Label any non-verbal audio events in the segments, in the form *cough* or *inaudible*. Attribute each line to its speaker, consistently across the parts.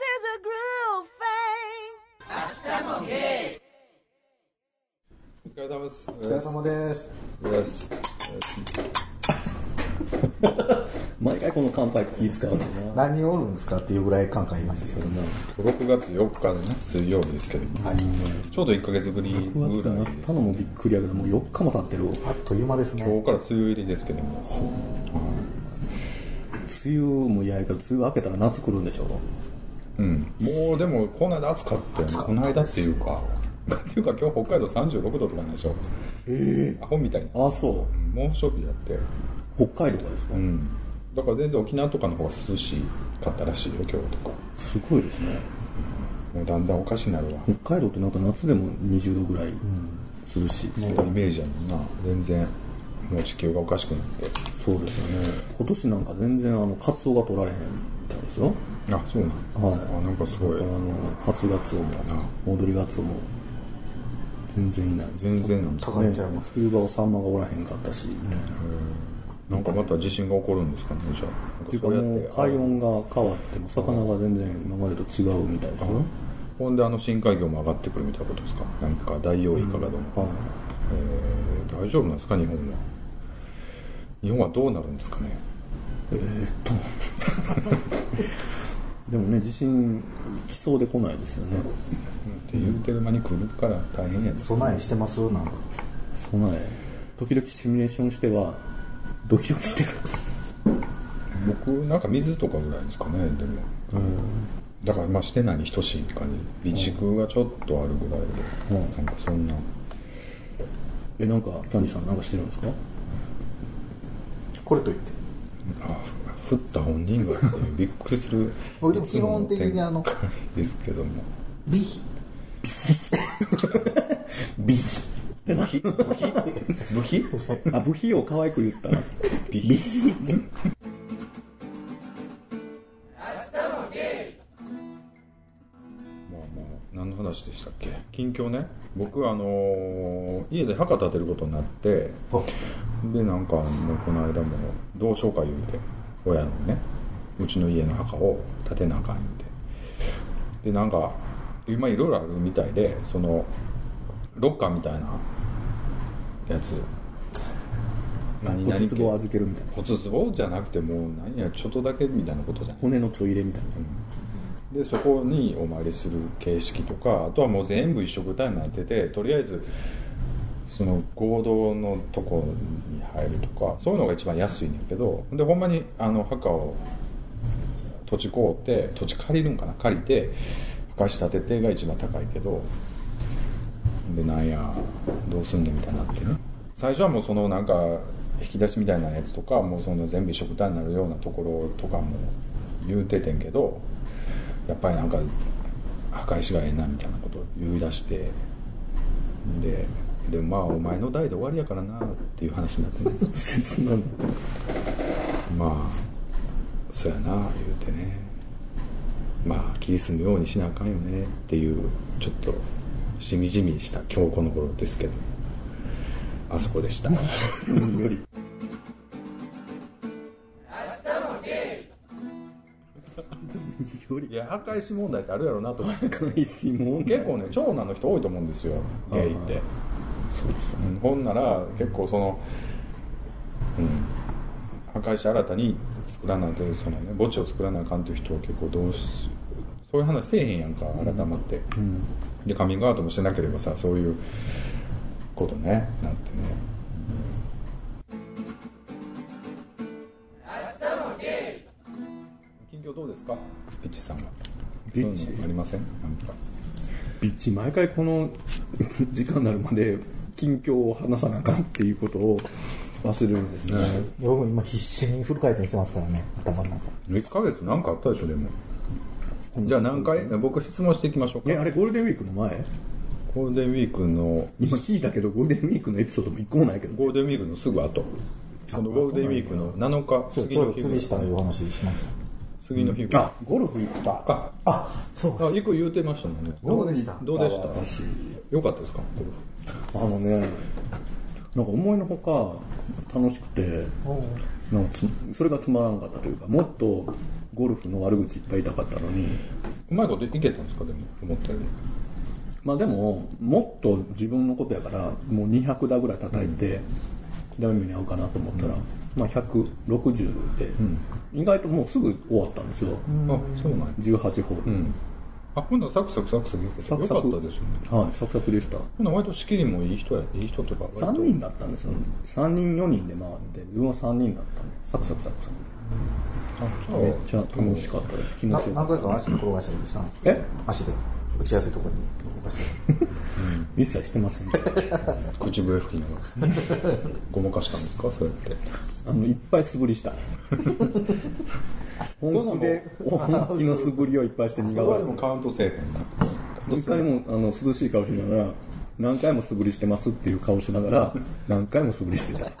Speaker 1: is a groove thing.
Speaker 2: お疲れ様です。お
Speaker 3: お疲れ様です。
Speaker 2: です。
Speaker 4: 毎回この乾杯気使うのな。
Speaker 3: 何人おるんですかっていうぐらい感慨いましたけどね。
Speaker 2: 6月4日のね、水曜日ですけども、ちょうど1ヶ月ぶり
Speaker 4: 9
Speaker 2: ぐ
Speaker 4: 月になっ
Speaker 2: らいです
Speaker 4: たのもびっくりやけど、もう4日も経ってる。
Speaker 3: あっという間ですね。
Speaker 2: 今日から梅雨入りですけども、
Speaker 4: 梅雨も嫌やけど、梅雨明けたら夏来るんでしょ。
Speaker 2: うん。もうでも、この間暑かったよね。この間っていうか、*laughs* っていうか今日北海道36度とかなんでしょ。
Speaker 4: え
Speaker 2: アホみたいな。
Speaker 4: ああ、そう。
Speaker 2: 猛暑日やって。
Speaker 4: 北海道がですか、
Speaker 2: うん。だから全然沖縄とかの方が涼しかったらしいよ、今日とか。
Speaker 4: すごいですね。
Speaker 2: もうだんだんおかしになるわ。
Speaker 4: 北海道ってなんか夏でも20度ぐらい涼しい。
Speaker 2: そうイメージやもんな。全然、もう地球がおかしくなって。
Speaker 4: そうですよね。今年なんか全然あの、カツオが取られへんみたいですよ。
Speaker 2: あ、そうなの
Speaker 4: はい。
Speaker 2: あ、なんかすごい
Speaker 4: あ。の、初ガツオも、戻りガツオも、全然いない。
Speaker 2: 全然。
Speaker 3: 高いんちゃいます。
Speaker 4: 冬場はサンマがおらへんかったし、
Speaker 2: なんかまた地震が起こるんですかね、じゃあ。
Speaker 4: っていうかもう海温が変わっても魚が全然今までと違うみたいですよ。
Speaker 2: ほんであの深海魚も上がってくるみたいなことですか？なんかダイオウイカがどうも、
Speaker 4: はい。
Speaker 2: えー大丈夫なんですか日本は？日本はどうなるんですかね？
Speaker 4: えーっと。でもね、地震来そうで来ないですよね。
Speaker 2: って言ってる間に来るから大変やで。す
Speaker 3: 備えしてますなんか。
Speaker 4: 備え、時々シミュレーションしては、ドキドキしてる。
Speaker 2: 僕なんか水とかぐらいですかねでも、だからまあしてないに等しい感じ備蓄がちょっとあるぐらいで、
Speaker 4: うん。
Speaker 2: なんかそんな。
Speaker 4: え、なんか、キャンディさんなんかしてるんですか？
Speaker 3: これといって。
Speaker 2: あ降った本人がっていうびっくりする *laughs*
Speaker 3: 僕でも基本的にあの
Speaker 2: ですけども
Speaker 3: ビヒ。
Speaker 4: ビヒ。ってな
Speaker 2: 武器
Speaker 4: あ、部費を可愛く言ったら。ビヒ。
Speaker 2: 何の話でしたっけ？近況ね僕あのー家で墓建てることになって
Speaker 3: あ
Speaker 2: でなんかもうこの間も同窓会言うて親のねうちの家の墓を建てなあかん言うて。でなんか今いろいろあるみたいでそのロッカーみたいなやつ。何
Speaker 4: 骨壺を
Speaker 2: 系
Speaker 4: 預けるみたいな。
Speaker 2: 骨壺じゃなくてもう何やちょっとだけみたいなことじゃない。
Speaker 4: 骨のちょい入れみたいな。
Speaker 2: でそこにお参りする形式とかあとはもう全部一緒くたになっててとりあえずその合同のとこに入るとかそういうのが一番安いねんけどでほんまにあの墓を土地買うて土地借りるんかな？借りて墓仕立ててが一番高いけどでなんやどうすんねみたいになってね。最初はもうそのなんか引き出しみたいなやつとかもうその全部一緒くたになるようなところとかも言うててんけどやっぱりなんか墓石がええなみたいなことを言い出してででもまあお前の代で終わりやからなっていう話になってね。
Speaker 4: 切なの。
Speaker 2: まあそうやな言うてね。まあ気に住むようにしなあかんよねっていうちょっとしみじみした今日この頃ですけど。あそこでした。
Speaker 4: より。より
Speaker 2: いや墓石問題ってあるやろうなと思って。結構ね長男の人多いと思うんですよゲイって。
Speaker 4: そう
Speaker 2: んほんなら結構その、うん、墓石新たに作らないとそのね墓地を作らなあかんという人は結構どうしそういう話せえへんやんか改まって、でカミングアウトもしてなければさそういうことねなってね。近況どうですか？ピッチさんは。
Speaker 4: ピッチ。
Speaker 2: ありません？なんか。
Speaker 4: ビッチ毎回この時間になるまで近況を話さなあかんっていうことを忘れるんですね。
Speaker 3: 僕も今必死にフル回転してますからね、頭の中。
Speaker 2: 1ヶ月なんかあったでしょでも。じゃあ何回？僕質問していきましょうか。
Speaker 4: え、あれゴールデンウィークの前？
Speaker 2: ゴールデンウィークの
Speaker 4: 今聞いたけどゴールデンウィークのエピソードも一個もないけど。
Speaker 2: ゴールデンウィークのすぐ後。そのゴールデンウィークの7日次の日
Speaker 3: れ釣りしたいう話しまし
Speaker 2: 次の日
Speaker 4: あ、ゴルフ行った。
Speaker 2: あ。
Speaker 3: た。あ、そう
Speaker 2: あ行く言うてましたもんね。
Speaker 3: どうでした？
Speaker 2: どうでした？
Speaker 4: 私。
Speaker 2: よかったですか？
Speaker 4: あのね、なんか思いのほか楽しくて、なんかつそれがつまらなかったというか、もっとゴルフの悪口いっぱい言いたかったのに、
Speaker 2: うまいこといけたんですか？でも思ったより
Speaker 4: まあでも、もっと自分のことやから、もう200打ぐらい叩いて、左目に合うかなと思ったら、まあ160で、意外ともうすぐ終わったんですよ。
Speaker 2: あそうなんや
Speaker 4: 18ホール。
Speaker 2: うんあほんならサクサクサクサクよかったよかったですよね
Speaker 4: はい、サクサクでした。
Speaker 2: ほんなら割と仕切りもいい人やいい人とか割と
Speaker 4: 3人だったんですよ。3人、4人で回って、自分は3人だったんで、サクサクサクサ
Speaker 2: あじゃ
Speaker 4: ク。めっちゃ楽しかったです。気持
Speaker 1: な
Speaker 4: ちよかった。
Speaker 1: 何回か足で転がしたりしたんです
Speaker 4: え？
Speaker 1: 足で打ちやすいところに転がしたり *laughs*
Speaker 4: 一切してません、*laughs*
Speaker 2: 口笛吹きながら *laughs* ごまかしたんですか？そうやって
Speaker 4: あの、いっぱい素振りした。本気で、本気の素振りをいっぱいして苦笑い。
Speaker 2: もカウントせえへんな
Speaker 4: 一回もあの涼しい顔しながら何回も素振りしてますっていう顔しながら何回も素振りしてた。*laughs*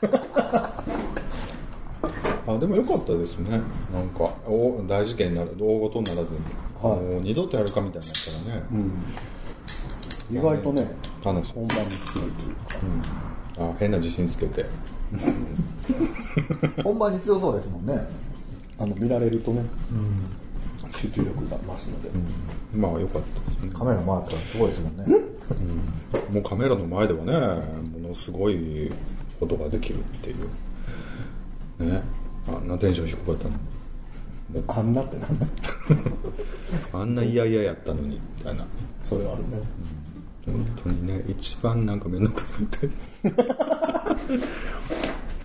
Speaker 2: あでもよかったですね。なんかお大事件になる大事にならずに、もう二度とやるかみたいになったらね、
Speaker 4: 意外とね
Speaker 2: 楽しい。
Speaker 4: 本番に強いというか。
Speaker 2: あ変な自信つけて。*laughs*
Speaker 1: 本番に強そうですもんね
Speaker 4: あの見られるとね、集中力が増すので、
Speaker 2: まあよかったですね。
Speaker 1: カメラ回ったらすごいですもんね。
Speaker 2: もうカメラの前ではねものすごいことができるっていう。ね。あんなテンション低かったの。
Speaker 4: あんなってなんだ。*laughs*
Speaker 2: あんな嫌々やったのにみたいな。
Speaker 4: それはあるね。
Speaker 2: 本当にね一番なんか面倒くさいって *laughs*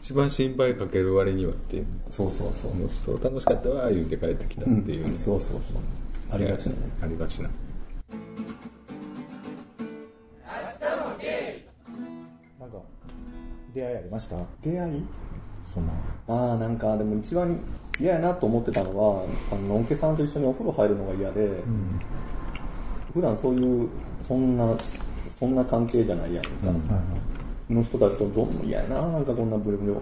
Speaker 2: 一番心配かける割にはっていう。
Speaker 4: そうそうそう、
Speaker 2: もうそう楽しかったわ言うて帰ってきたっていうね、
Speaker 4: そうそうそう。ありがちな。ね
Speaker 2: ありがちな。
Speaker 1: なんか出会いありました？
Speaker 4: 出会い？
Speaker 1: その
Speaker 4: ああなんかでも一番嫌やなと思ってたのはあののんけさんと一緒にお風呂入るのが嫌で、普段そういうそんなそんな関係じゃないやんか、の人たちとどうも嫌やななんかこんなブレブレを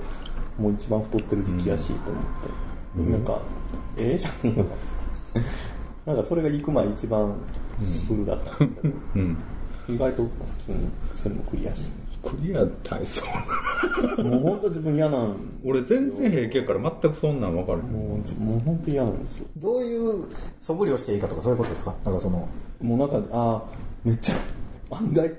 Speaker 4: もう一番太ってる時期やしと思って、なんかええじゃんよ *laughs* なんかそれが行く前一番フルだったんですけど、
Speaker 2: うん。
Speaker 4: 意外と普通にそれもクリアし。
Speaker 2: クリア体操 *laughs*
Speaker 4: もう本当自分嫌なん
Speaker 2: 俺全然平気やから全くそんなん分かる。
Speaker 4: もう自もう本当嫌なんですよ。
Speaker 1: どういう素振りをしていいかとかそういうことですか？なんかその。
Speaker 4: もうなんか、ああ、めっちゃ、案外、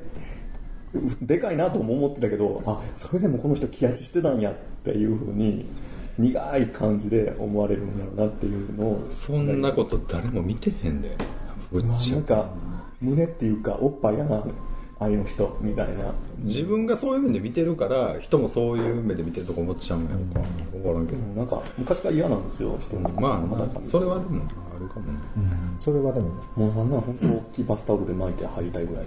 Speaker 4: *laughs* でかいなとも思ってたけど、あ、それでもこの人気足してたんやっていうふうに、苦い感じで思われるんだろうなっていうのを、
Speaker 2: そんなこと誰も見てへんで。ぶっち
Speaker 4: なんか、胸っていうか、おっぱいやな、ああいう人、みたいな。
Speaker 2: 自分がそういう目で見てるから人もそういう目で見てるとか思っちゃうんやろか。分からんけど。
Speaker 4: なんか、昔から嫌なんですよ、人に。
Speaker 2: まあ
Speaker 4: ま
Speaker 2: それはでもあるかもね。
Speaker 1: それはでも。
Speaker 4: もうなんなら本当大きいバスタオルで巻いて入りたいぐらい。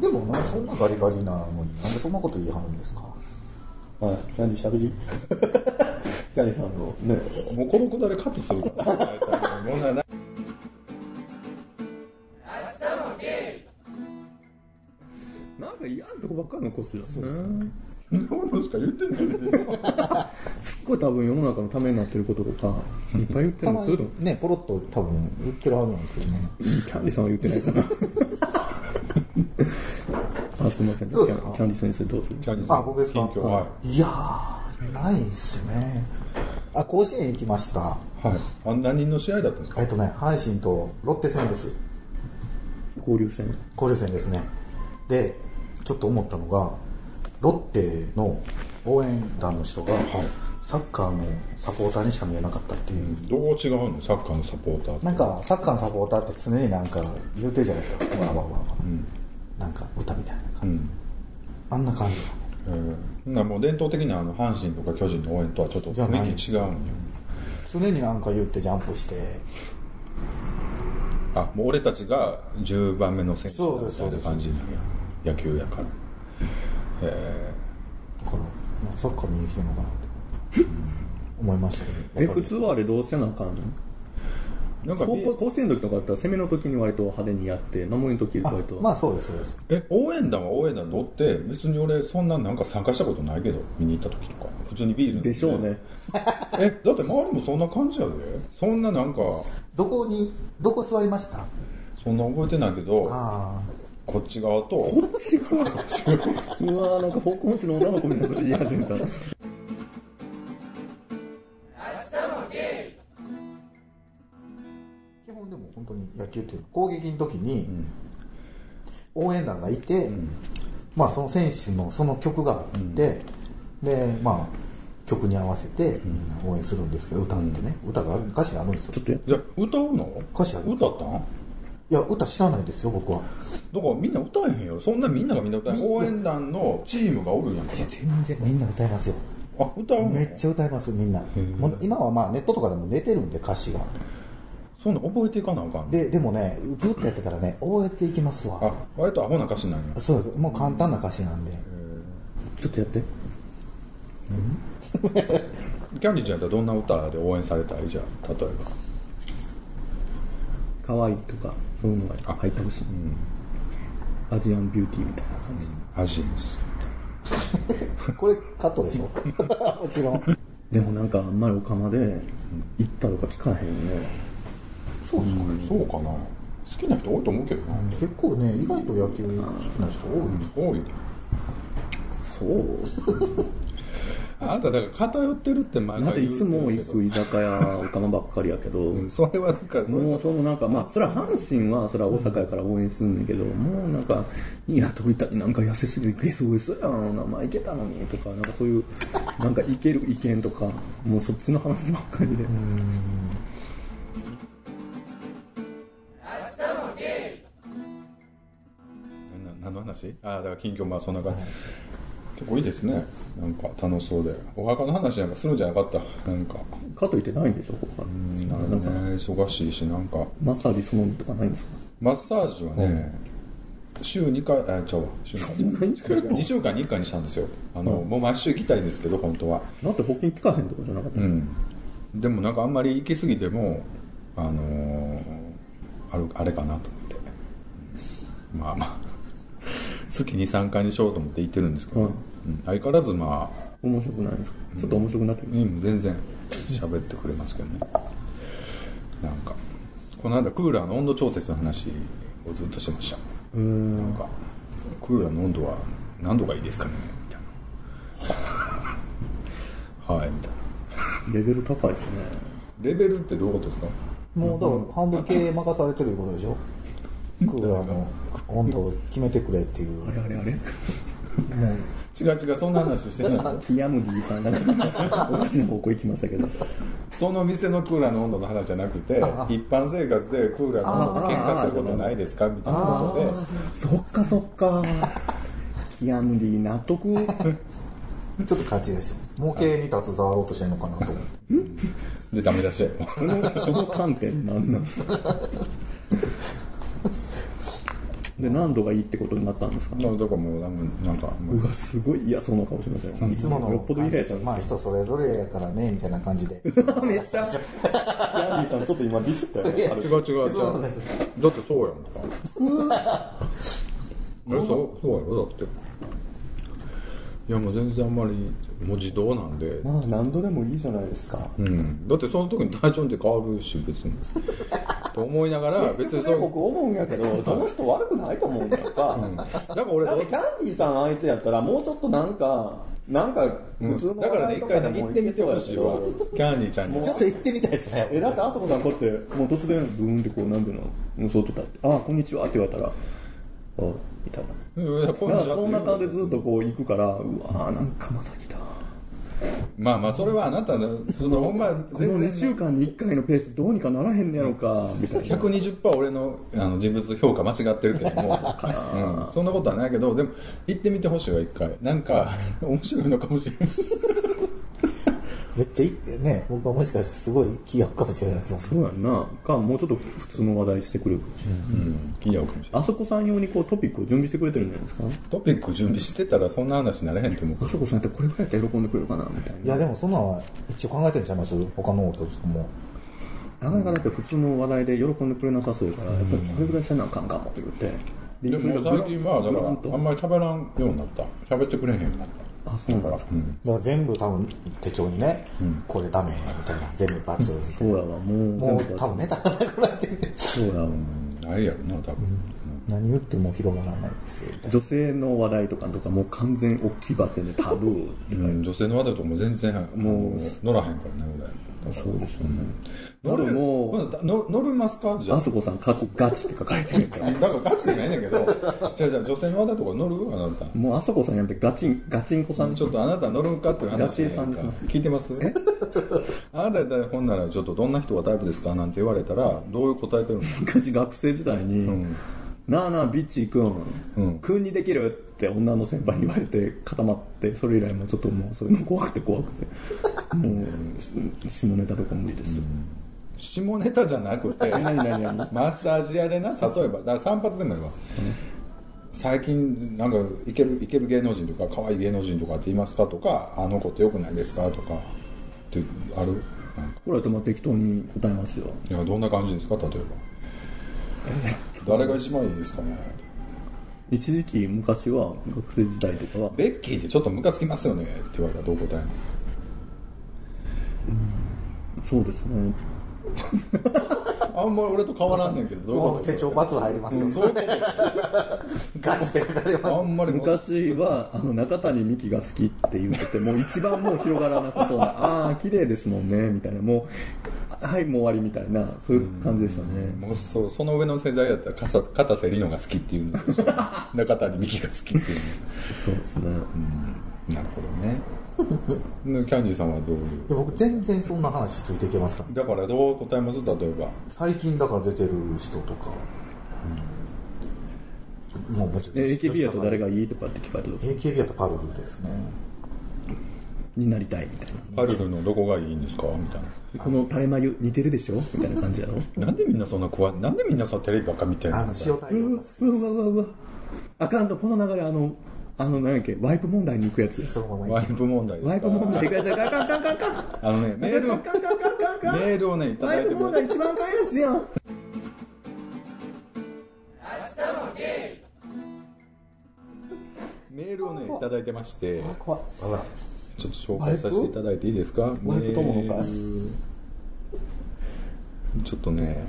Speaker 1: でもなそんなガリガリなのになんでそんなこと言いはるんですか？
Speaker 4: はい、キャンディーしゃべり。*laughs* キャンディーさんのね、
Speaker 2: もうこのくだりカットする。*laughs* から問題ない。
Speaker 4: なんか嫌なとこばっかり残すよね。
Speaker 2: そんなことしか言ってない。ね *laughs*
Speaker 4: すっごい多分世の中のためになってることとか、いっぱい言って
Speaker 1: たます
Speaker 4: るる
Speaker 1: にねポロッと多分言ってるはずなんですけどね。
Speaker 4: キャンディーさんは言ってないかな。あ、すみません。
Speaker 1: そうですか？
Speaker 4: キャンディー先生どうぞ。
Speaker 2: キャンディーさん
Speaker 1: あ僕ですか？
Speaker 2: はい。
Speaker 1: やーないっすね。あ甲子園行きました。
Speaker 2: はい。あ何人の試合だったんですか？
Speaker 1: えっとね阪神とロッテ戦です。
Speaker 4: 交流戦。
Speaker 1: 交流戦ですね。でちょっと思ったのがロッテの応援団の人が、サッカーのサポーターにしか見えなかったっていう、
Speaker 2: どう違うの？サッカーのサポーターって。
Speaker 1: なんかサッカーのサポーターって常になんか言うてるじゃないですか。わわわわわ、なんか歌みたいな
Speaker 2: う
Speaker 1: 感じ、
Speaker 2: ん。
Speaker 1: あんな感じ
Speaker 2: えー、なもう伝統的なあの阪神とか巨人の応援とはちょっと雰囲気違うんよ。
Speaker 1: 常になんか言ってジャンプして。
Speaker 2: あもう俺たちが10番目の選手みたいな感じなんや。野球やから。え
Speaker 1: だから、まあ、サッカー見に来てるのかなって。思いましたけど。
Speaker 4: え、普通はあれどうせなあかんの？
Speaker 2: ー、なんか
Speaker 4: 高校甲子園の時とかだったら攻めの時に割と派手にやって、守りの時割と。
Speaker 1: まあそうですそうです。
Speaker 2: え応援団は応援団とって別に俺そんななんか参加したことないけど見に行った時とか。普通にビール
Speaker 4: で。しょうね。
Speaker 2: えだって周りもそんな感じやで。そんななんか
Speaker 1: どこにどこ座りました？
Speaker 2: そんな覚えてないけど
Speaker 1: あ
Speaker 2: こっち側と。
Speaker 4: こっち側？うわーなんか方向音痴の女の子みたいなこと言い始めた。
Speaker 1: でも本当に野球っていう攻撃の時に応援団がいて、まあその選手のその曲があって、でまあ曲に合わせてみんな応援するんですけど歌ってね。歌がある歌詞があるんですよ。
Speaker 4: ちょっとや
Speaker 2: いや歌うの？
Speaker 1: 歌詞ある
Speaker 2: 歌ったん？
Speaker 1: いや歌知らないですよ僕は。
Speaker 2: だからみんな歌えへんよ。そんなみんながみんな歌えへん。応援団のチームがおるやんか。
Speaker 3: いや全然みんな歌いますよ。
Speaker 2: あ歌うの？
Speaker 3: めっちゃ歌いますみんな。もう今はまあネットとかでも出てるんで歌詞が
Speaker 2: そんな覚えていかなあかん
Speaker 3: ででもねずっとやってたらね覚えていきますわ。
Speaker 2: あ割とアホな歌詞なんや。
Speaker 3: そうですもう簡単な歌詞なんで。
Speaker 4: ちょっとやって。*laughs*
Speaker 2: キャンディーちゃんやったらどんな歌で応援されたいじゃあ例えば。
Speaker 4: 可愛いとかそういうのが入ってほしい、アジアンビューティーみたいな感じ、
Speaker 2: アジアンス。*laughs*
Speaker 3: これカットでしょ？*laughs* もちろん。
Speaker 4: でもなんかあんまりオカマで行ったとか聞かへんよね
Speaker 1: そうですか、
Speaker 2: そうかな。好きな人多いと思うけどな。
Speaker 1: 結構ね意外と野球好きな人多い、
Speaker 2: 多い。
Speaker 4: そう。*laughs*
Speaker 2: あなただから偏ってるって毎
Speaker 4: だって
Speaker 2: 回言う
Speaker 4: いつも行く居酒屋オカマばっかりやけど、*laughs*
Speaker 2: うんそれはだからそれ
Speaker 4: もうそのなんかまあそれは阪神はそれは大阪やから応援すんねんけど、もうなんかいや鳥谷なんか痩せすぎてゲソゲソやん名前いけたのにとかなんかそういうなんかいける意見とかもうそっちの話ばっかりで
Speaker 2: 話？ああだから近況まあそんな感じ、結構いいですね。なんか楽しそうで。お墓の話なんかするんじゃなかった？なんか。
Speaker 4: かといってないんでしょ？他
Speaker 2: なんかね忙しいしなんか。
Speaker 4: マッサージそのとかないんですか？
Speaker 2: マッサージはね、週2回あちゃうわ。週2回？2週間に1回にしたんですよ。あの、もう毎週行きたいんですけど本当は。
Speaker 4: だって保険効かへんとかじゃなかった、
Speaker 2: うん。でもなんかあんまり行き過ぎてもあのーあるあれかなと思って。まあまあ月23回にしようと思って行ってるんですけど、
Speaker 4: はい。
Speaker 2: うん。相変わらずまあ
Speaker 4: 面白くないですか？ちょっと面白くなってき
Speaker 2: うん全然喋ってくれますけどね。なんかこの間クーラーの温度調節の話をずっとしてました。
Speaker 4: たうん。
Speaker 2: なんかクーラーの温度は何度がいいですかね？みたいな。*laughs* はいみたいな。
Speaker 4: レベル高いですね。
Speaker 2: レベルってどういうことですか？
Speaker 3: もうだから半分経営任されてるいうことでしょ？クーラーの温度を決めてくれっていう。
Speaker 4: あれあれあれ？
Speaker 3: もう。
Speaker 2: 違う違うそんな話してない。
Speaker 4: ティアムディさんが *laughs* おかしな方向行きましたけど。
Speaker 2: その店のクーラーの温度の話じゃなくて一般生活でクーラーの温度喧嘩することないですかみたいなことで。
Speaker 4: そっかそっか。ティアムディ納得。
Speaker 1: ちょっと勘違いしてます。もう経営に携わろうとしてるのかなと思って。
Speaker 2: でダメ出し
Speaker 4: その観点なんなんで何度がいいってことになったんですか？
Speaker 2: だからもうなんかもう。
Speaker 4: うわすごい嫌そうな顔しましたよ。
Speaker 1: いつもの
Speaker 4: よっぽど嫌やったんです
Speaker 1: まあ人それぞれやからねみたいな感じで。*laughs*
Speaker 4: めっちゃヤンディさんちょっと今ディスったよね
Speaker 2: 違う違う違う。だってそうやん。かえそうそうやろ？だって。いやもう全然あんまりもう自動なんで。
Speaker 4: まあ何度でもいいじゃないですか。
Speaker 2: うん、だってその時に体調って変わるし別に。*laughs* と思いながら別にそう
Speaker 4: 僕思うんやけどその人悪くないと思うんだよか、
Speaker 2: だから俺
Speaker 4: だってキャンディーさん相手やったらもうちょっとなんかなんか普通の
Speaker 2: だからね一回ね行ってみてほしいわ。キャンディーちゃんに。
Speaker 3: ちょっと行ってみたいですね。
Speaker 4: えだってあそこさんこうやってもう突然ブーンってこうなんていうのうんそうとったって「あこんにちは」って言われたら「あみたいな。
Speaker 2: いやこういうの
Speaker 4: だから。そんな感じでずっとこう行くから、うわーなんかまた来た。
Speaker 2: まあまあそれはあなたのそのほんま
Speaker 4: この2週間に1回のペースどうにかならへんねやろか、みたいな。
Speaker 2: 120%俺のあの人物評価間違ってるけども、うん、そんなことはないけどでも行ってみてほしいわ一回。なんか面白いのかもしれない
Speaker 3: めっちゃいいね僕はもしかしてすごい気合うかもしれないです。もん
Speaker 4: そうやんな。か、もうちょっと普通の話題してくれるかもしれない。
Speaker 2: うん。気に合うかもしれない。
Speaker 4: あそこさん用にこうトピックを準備してくれてるんじゃないですか
Speaker 2: トピック準備してたらそんな話になれへんと思う。
Speaker 4: あそこさんってこれぐらいやったら喜んでくれるかな、みたいな。
Speaker 3: いやでもそんな一応考えてるんちゃいます他の人とかも。
Speaker 4: なかなかだって普通の話題で喜んでくれなさそうやから、やっぱりこれぐらいせなあかんかもって言って。
Speaker 2: でも最近はだからあんまり喋らんようになった。喋ってくれへんようになった
Speaker 4: あ、そう。
Speaker 3: だ。から全部多分手帳にね、これダメみたいな。全部バツみたい
Speaker 4: そうやわ、もう
Speaker 3: なもう多分ネタがなくなってて。
Speaker 4: そうやわ。
Speaker 2: あれやろな多分、
Speaker 3: 何言っても広がらないですよ。
Speaker 4: 女性の話題とかとかもう完全大きいバッテンでタブーって
Speaker 2: うん、女性の話題とかも全然もう乗らへんからね
Speaker 4: そうですよね。
Speaker 2: 乗る
Speaker 4: も
Speaker 2: 乗りますかじゃあ
Speaker 4: あそこさん、過去ガチって書かれてる。から。
Speaker 2: だからガチじゃないねんけど。じゃあじゃあ女性の方とか乗る？あなた。
Speaker 4: もうあそこさんやめてガチン、ガチンコさん。
Speaker 2: ちょっとあなた乗るんかって話
Speaker 4: ガチさん
Speaker 2: 聞いてます？あなただほんならちょっとどんな人がタイプですか？なんて言われたらどういう答えてるの？
Speaker 4: 昔学生時代に、
Speaker 2: んな
Speaker 4: なあなあビッチくん、
Speaker 2: うん。
Speaker 4: くんにできるって女の先輩に言われて固まって、それ以来もうちょっともうそういうの怖くて怖くて、*laughs* もうし下ネタとか無理です。よ。
Speaker 2: 下ネタじゃなくて。マッサージ屋でな例えば。だから散髪でもいいわ、最近なんかいけるいける芸能人とか可愛い芸能人とかって言いますかとかあの子ってよくないですかとかってある？
Speaker 4: これはまあ適当に答えますよ。
Speaker 2: いやどんな感じですか？例えば誰が一番いいですかね？
Speaker 4: 一時期昔は学生時代とかは、
Speaker 2: ベッキーってちょっとムカつきますよねって言われたらどう答えるの？
Speaker 4: そうですね。*laughs*
Speaker 2: あんまり俺と変わらんねんけどどう
Speaker 1: 手帳罰入りますよ。
Speaker 2: そう *laughs*
Speaker 1: ガチで書かれます。
Speaker 2: あんまり
Speaker 4: 昔は、あの、中谷美紀が好きって言ってて、もう一番もう広がらなさそうな、*laughs* ああ、綺麗ですもんね、みたいな、もう、はい、もう終わりみたいな、そういう感じでしたね。
Speaker 2: もうそうその上の世代だったら片片瀬里乃が好きっていうの中谷美紀が好きっていう
Speaker 4: そうですね。
Speaker 2: のなるほどねでキャンディーさんはどういう？
Speaker 1: で僕全然そんな話ついていけますか？
Speaker 2: だからどう答えます？例えば
Speaker 1: 最近だから出てる人とか、もうもちろん
Speaker 4: え AKB だと誰がいいとかって聞かれた時
Speaker 1: AKB だとパルルですね。
Speaker 4: になりたいみたいな。
Speaker 2: パルルのどこがいいんですか？みたいな。
Speaker 4: この垂れ眉似てるでしょ？みたいな感じやろ *laughs*
Speaker 2: なんでみんなそんな怖い？なんでみんなそのテレビばっか見てんの？
Speaker 1: あの塩対応
Speaker 4: うわ
Speaker 1: が好き
Speaker 4: うわうわうわ。あかんと、この流れあの、あの、何やっけ、ワイプ問題に行くやつ。
Speaker 1: そのまま
Speaker 2: ワイプ問題ですか
Speaker 4: ワイプ問題行くやつ。あかんあかんあかんあかん。
Speaker 2: あのねメール
Speaker 4: あかんあかんあかんあかん
Speaker 2: メールをねいた
Speaker 4: ワイプ問
Speaker 2: だいてます
Speaker 4: 題一番あかんやつやん。
Speaker 2: メールをねいただいてまして
Speaker 1: 怖いあら
Speaker 2: ちょっと紹介させていただいていいですか？
Speaker 4: ワイプ友の会
Speaker 2: メールちょっとね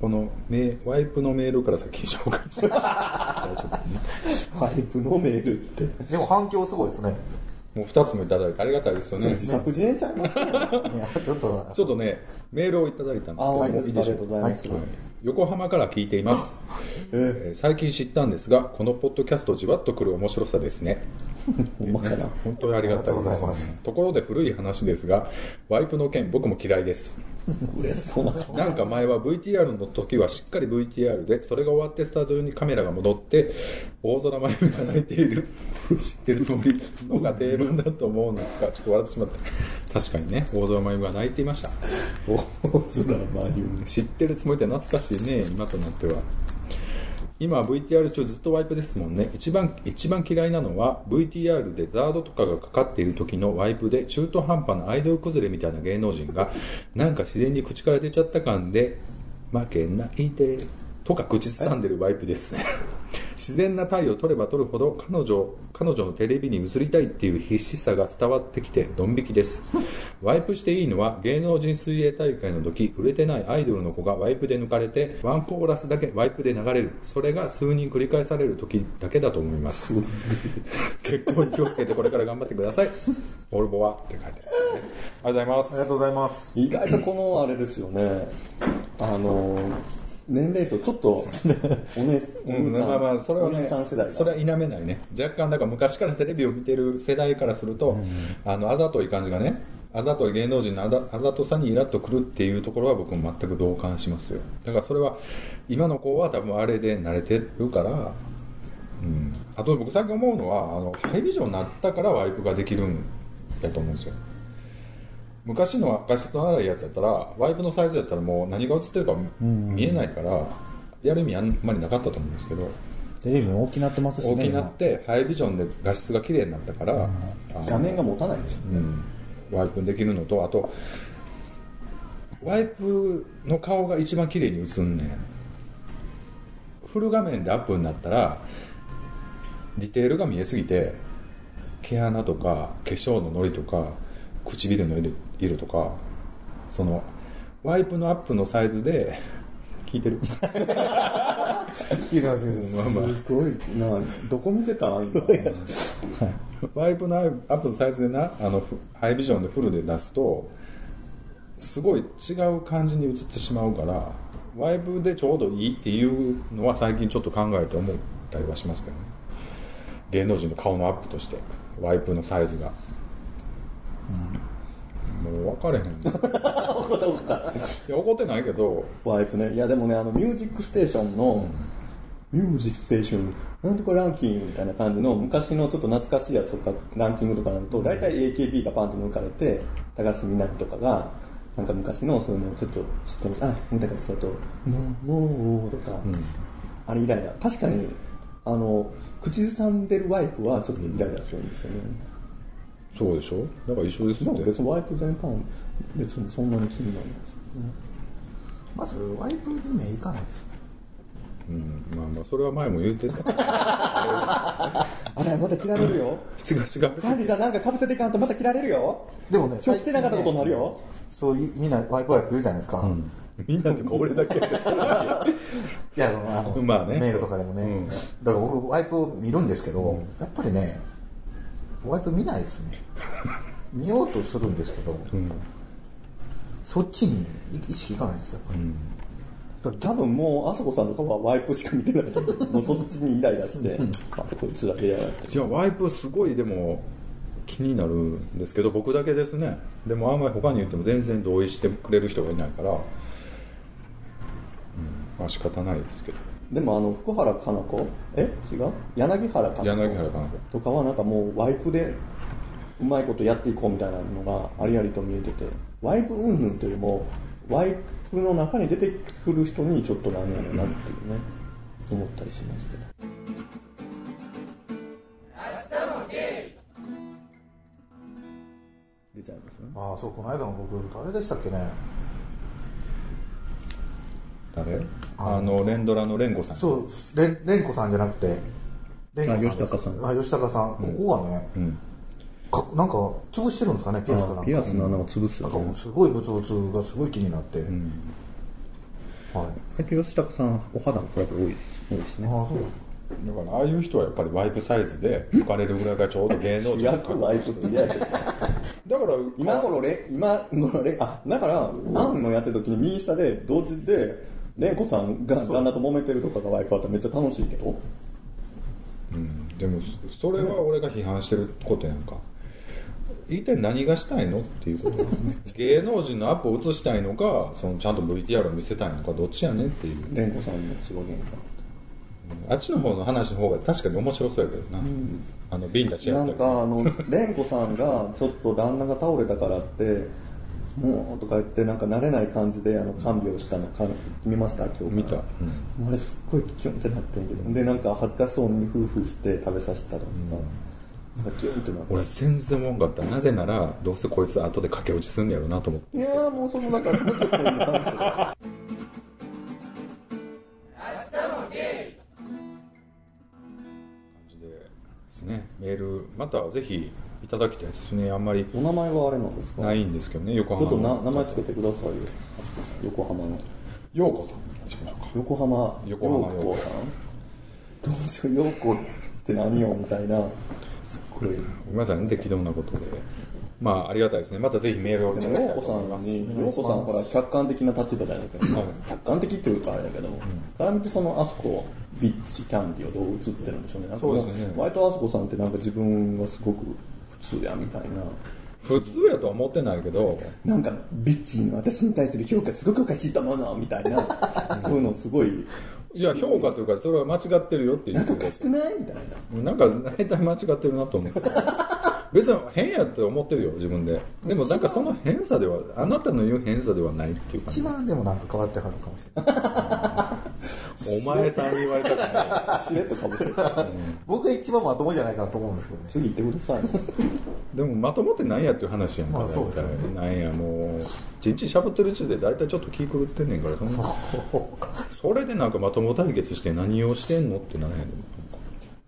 Speaker 2: このメワイプのメールから先に紹介して *laughs*
Speaker 4: ワイプのメールって。
Speaker 1: でも反響すごいですね。
Speaker 2: もう2つもいただいてありがたいですよね。
Speaker 4: 自作自演ちゃいますね。
Speaker 1: いやちょっと。
Speaker 2: ちょっとねメールをいただいたんです。けど
Speaker 4: あ、
Speaker 2: も
Speaker 4: はい、ありが
Speaker 2: いいでしょう
Speaker 4: とうございます。
Speaker 2: はい。横浜から聞いています、えー最近知ったんですがこのポッドキャストじわっとくる面白さですね *laughs*
Speaker 4: ほんまかな。
Speaker 2: 本当にありが
Speaker 1: とうござい
Speaker 2: で
Speaker 1: ます。す
Speaker 2: ところで古い話ですがワイプの件僕も嫌いです。
Speaker 4: 嬉しそうな
Speaker 2: んか前は VTR の時はしっかり VTR でそれが終わってスタジオにカメラが戻って大空真由美が泣いている。知ってるつもりのが定論だと思うんですがちょっと笑ってしまった。確かにね大空真由美が泣いていました。
Speaker 4: 大空真由
Speaker 2: 知ってるつもりって懐かしいね今となっては今 VTR 中ずっとワイプですもんね。一番一番嫌いなのは VTR でザードとかがかかっている時のワイプで中途半端なアイドル崩れみたいな芸能人が *laughs* なんか自然に口から出ちゃった感で負けないでとか口ずさんでるワイプです。自然な体を取れば取るほど彼女彼女のテレビに映りたいっていう必死さが伝わってきてドン引きです。*laughs* ワイプしていいのは芸能人水泳大会の時売れてないアイドルの子がワイプで抜かれてワンコーラスだけワイプで流れる。それが数人繰り返される時だけだと思います。*laughs* 結構に気をつけてこれから頑張ってください。オルボワって書いてある、ね、ありがとうございます。
Speaker 1: ありがとうございます。
Speaker 4: 意外とこのあれですよね。あの、年齢層ちょっと、*laughs* お姉お
Speaker 2: うん、
Speaker 4: 兄さん、
Speaker 2: まあまあそれはねそれは否めないね。若干だから昔からテレビを見てる世代からすると、あのあざとい感じがねあざとい芸能人のあざあざとさにイラッとくるっていうところは僕も全く同感しますよ。だからそれは今の子は多分あれで慣れてるから、うん、あと僕最近思うのはあのハイビジョンになったからワイプができるんやと思うんですよ昔の画質の荒いやつやったらワイプのサイズやったらもう何が映ってるか見えないからやる意味あんまりなかったと思うんですけど。
Speaker 3: テレビも大きなってますしね
Speaker 2: 大きなってハイビジョンで画質が綺麗になったから、
Speaker 4: 画面が持たないでしょ。
Speaker 2: うん、ワイプできるのとあとワイプの顔が一番綺麗に映んねん。フル画面でアップになったらディテールが見えすぎて毛穴とか化粧ののりとか唇の色色とかそのワイプのアップのサイズで聞いてる？*laughs*
Speaker 1: 聞いてます聞いてます。
Speaker 2: まあまあ。
Speaker 4: すごいな、どこ見てた今。*laughs*
Speaker 2: ワイプのアップのサイズでなあのフハイビジョンでフルで出すとすごい違う感じに映ってしまうからワイプでちょうどいいっていうのは最近ちょっと考えて思ったりはしますけどね。芸能人の顔のアップとしてワイプのサイズが、もう分かれへん。*laughs* い
Speaker 4: 怒った怒った
Speaker 2: や怒ってないけど。
Speaker 4: ワイプね。いやでもねあの「ミュージックステーション」の「ミュージックステーションなんとかランキング」みたいな感じの昔のちょっと懐かしいやつとかランキングとかになると大体 AKB がパンと抜かれて高橋みなみとかがなんか昔のそういうのをちょっと知ってます。あもうだからそうと「もうもう」とか、あれイライラ。確かにあの口ずさんでるワイプはちょっとイライラするんですよね、
Speaker 2: そうでしょ？だから一緒ですって。
Speaker 4: でも別にワイプ全般別にそんなに気にならないです
Speaker 1: まずワイプにね行かな。いですよ
Speaker 2: うん、まあまあそれは前も言ってた
Speaker 4: あれまた切られるよ。
Speaker 2: 違う違う。
Speaker 4: カンディさんなんかかぶせていかんとまた切られるよ。
Speaker 1: でもね
Speaker 4: 今日来てなかったことになるよ。
Speaker 1: そうみんなワイプワイプ言うじゃないですか、
Speaker 2: みんなってか俺だけ
Speaker 1: いやあの
Speaker 2: まあね。
Speaker 1: メールとかでもね、
Speaker 2: うん。
Speaker 1: だから僕ワイプを見るんですけど、やっぱりねワイプ見ないですね。見ようとするんですけど、
Speaker 2: ん
Speaker 1: そっちに意識いかないんですよ、だから
Speaker 4: 多分もうあそこさんとかはワイプしか見てないもうそっちにイライラしてあこいつだけや。がって
Speaker 2: じゃあワイプすごいでも気になるんですけど僕だけですね。でもあんまり他に言っても全然同意してくれる人がいないから、うん、まあ仕方ないですけど
Speaker 4: でもあの福原加奈子？え？違う？柳原加奈子？
Speaker 2: 柳原かな
Speaker 4: とかはなんかもうワイプでうまいことやっていこうみたいなのがありありと見えてて。ワイプ云々というよりもワイプの中に出てくる人にちょっとなんやろうなっていうね、思ったりしますけど。出ちゃいますね。
Speaker 1: ああそうこの間の僕誰でしたっけね？
Speaker 2: 誰？
Speaker 1: あ
Speaker 2: あの連ドラの蓮子さん。
Speaker 1: そうれんれんこさんじゃなくて。れんこです。
Speaker 4: あ吉高さん。
Speaker 1: あ吉高さん。ここがね、
Speaker 2: うん。
Speaker 1: かなんか潰してるんですかねピアスかなんか。
Speaker 4: ピアスの穴を潰すよね。
Speaker 1: なんかもうすごいブツブツがすごい気になって、はい。
Speaker 4: 最近吉高さんお肌のトラブル多いです多いですね。
Speaker 1: ああそう。
Speaker 2: だからああいう人はやっぱりワイプサイズで浮かれるぐらいがちょうど芸能人。
Speaker 4: 役ワイプって嫌やけど。*laughs*
Speaker 2: だから
Speaker 4: 今頃レ今頃レあだからアンのやってる時に右下で同時でレイコさんが旦那と揉めてるとかがワイプあったらめっちゃ楽しいけど。
Speaker 2: うん。でもそそれは俺が批判してることやんか。一体何がしたいのっていうこと *laughs* 芸能人のアップを映したいのかそのちゃんと VTR を見せたいのかどっちやねんっていう。
Speaker 4: レイコさんの違う喧
Speaker 2: あっちの方の話の方が確かに面白そうやけどな、あのビンタしったり
Speaker 4: かあのレンコさんがちょっと旦那が倒れたからってもうとか言ってなんか慣れない感じであの看病したのか見ました今日
Speaker 2: 見た、うん
Speaker 4: あれすっごいキュンってなってんけどでなんか恥ずかしそうに夫婦して食べさせたとか、なんかキュンってなって。
Speaker 2: 俺全然思わんかった。なぜならどうせこいつ後で駆け落ちすんねやろなと思って。
Speaker 4: いやーもうそのなんかもうちょっと
Speaker 2: 感じでですね。メールまたぜひいただきたいですね。あんまり
Speaker 4: お名前はあれなんですか？
Speaker 2: ないんですけどね横
Speaker 4: ちょっと名前つけてくださいよ。横浜の。
Speaker 2: 陽子さんにしましょうか。
Speaker 4: 横浜
Speaker 2: 横浜
Speaker 4: 陽子さん。どうしよう陽子って何よみたいな。すっごい
Speaker 2: ごめんなさいね適当なことで。まあありがたいですね。またぜひメールを
Speaker 4: でも陽子さんに陽子さんほら客観的な立場じゃないけど、客観的っていうかあれだけど、から見てそのあそこビッチキャンディをどう映ってるんでしょうね。なんかも
Speaker 2: そうですね。
Speaker 4: 割とあそこさんってなんか自分がすごく普通やみたいな。
Speaker 2: 普通やとは思ってないけど。
Speaker 4: なんかビッチの私に対する評価すごくおかしいと思うのみたいな。そういうのすごい。
Speaker 2: いや評価というかそれは間違ってるよっていう。
Speaker 4: なんかおかしくないみたいな。
Speaker 2: なんか大体間違ってるなと思って別に変やって思ってるよ自分で。でもなんかその変さではあなたの言う変さではないっていうか、
Speaker 1: 一番でもなんか変わってはるかもしれない
Speaker 2: お前さんに言われたくな
Speaker 4: しれっとかぶせる。
Speaker 1: 僕が一番まともじゃないかなと思うんですけどね。
Speaker 4: 次行ってください。
Speaker 2: いでもまともってなんやっていう話やんか、
Speaker 1: まあそうですよね。
Speaker 2: 大体。なんやもうちんちんしゃぶってるうちで大体ちょっと気狂ってんねんからそんなそれでなんかまとも対決して何をしてんのってならへん。の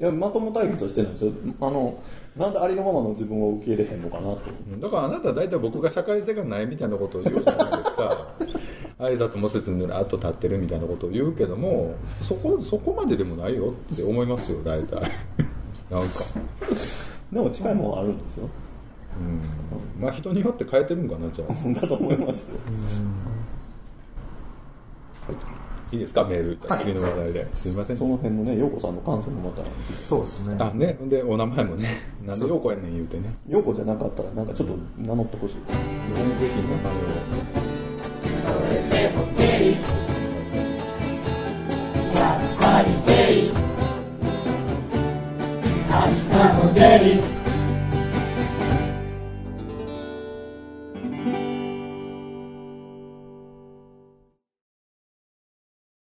Speaker 4: いやまとも対決はしてないんですよ。あのなんでありのままの自分を受け入れへんのかなと。
Speaker 2: だからあなたは大体僕が社会性がないみたいなことを言うじゃないですか挨拶もせずにぬらっと立ってるみたいなことを言うけどもそこそこまででもないよって思いますよ大体。*laughs* なんか。
Speaker 4: でも近いものはあるんですよ。
Speaker 2: うん。まあ人によって変えてるんかなじゃあ。*laughs*
Speaker 4: だと思いますよ。
Speaker 2: いいですかメール。次の話題で。すいません。
Speaker 4: その辺のね陽子さんの感想もまた。
Speaker 1: そうですね。
Speaker 2: あね。でお名前もね。なんで陽子やねん言うてね。
Speaker 4: 陽子じゃなかったらなんかちょっと名乗ってほしい。
Speaker 2: ぜひ名前を
Speaker 5: not forget it.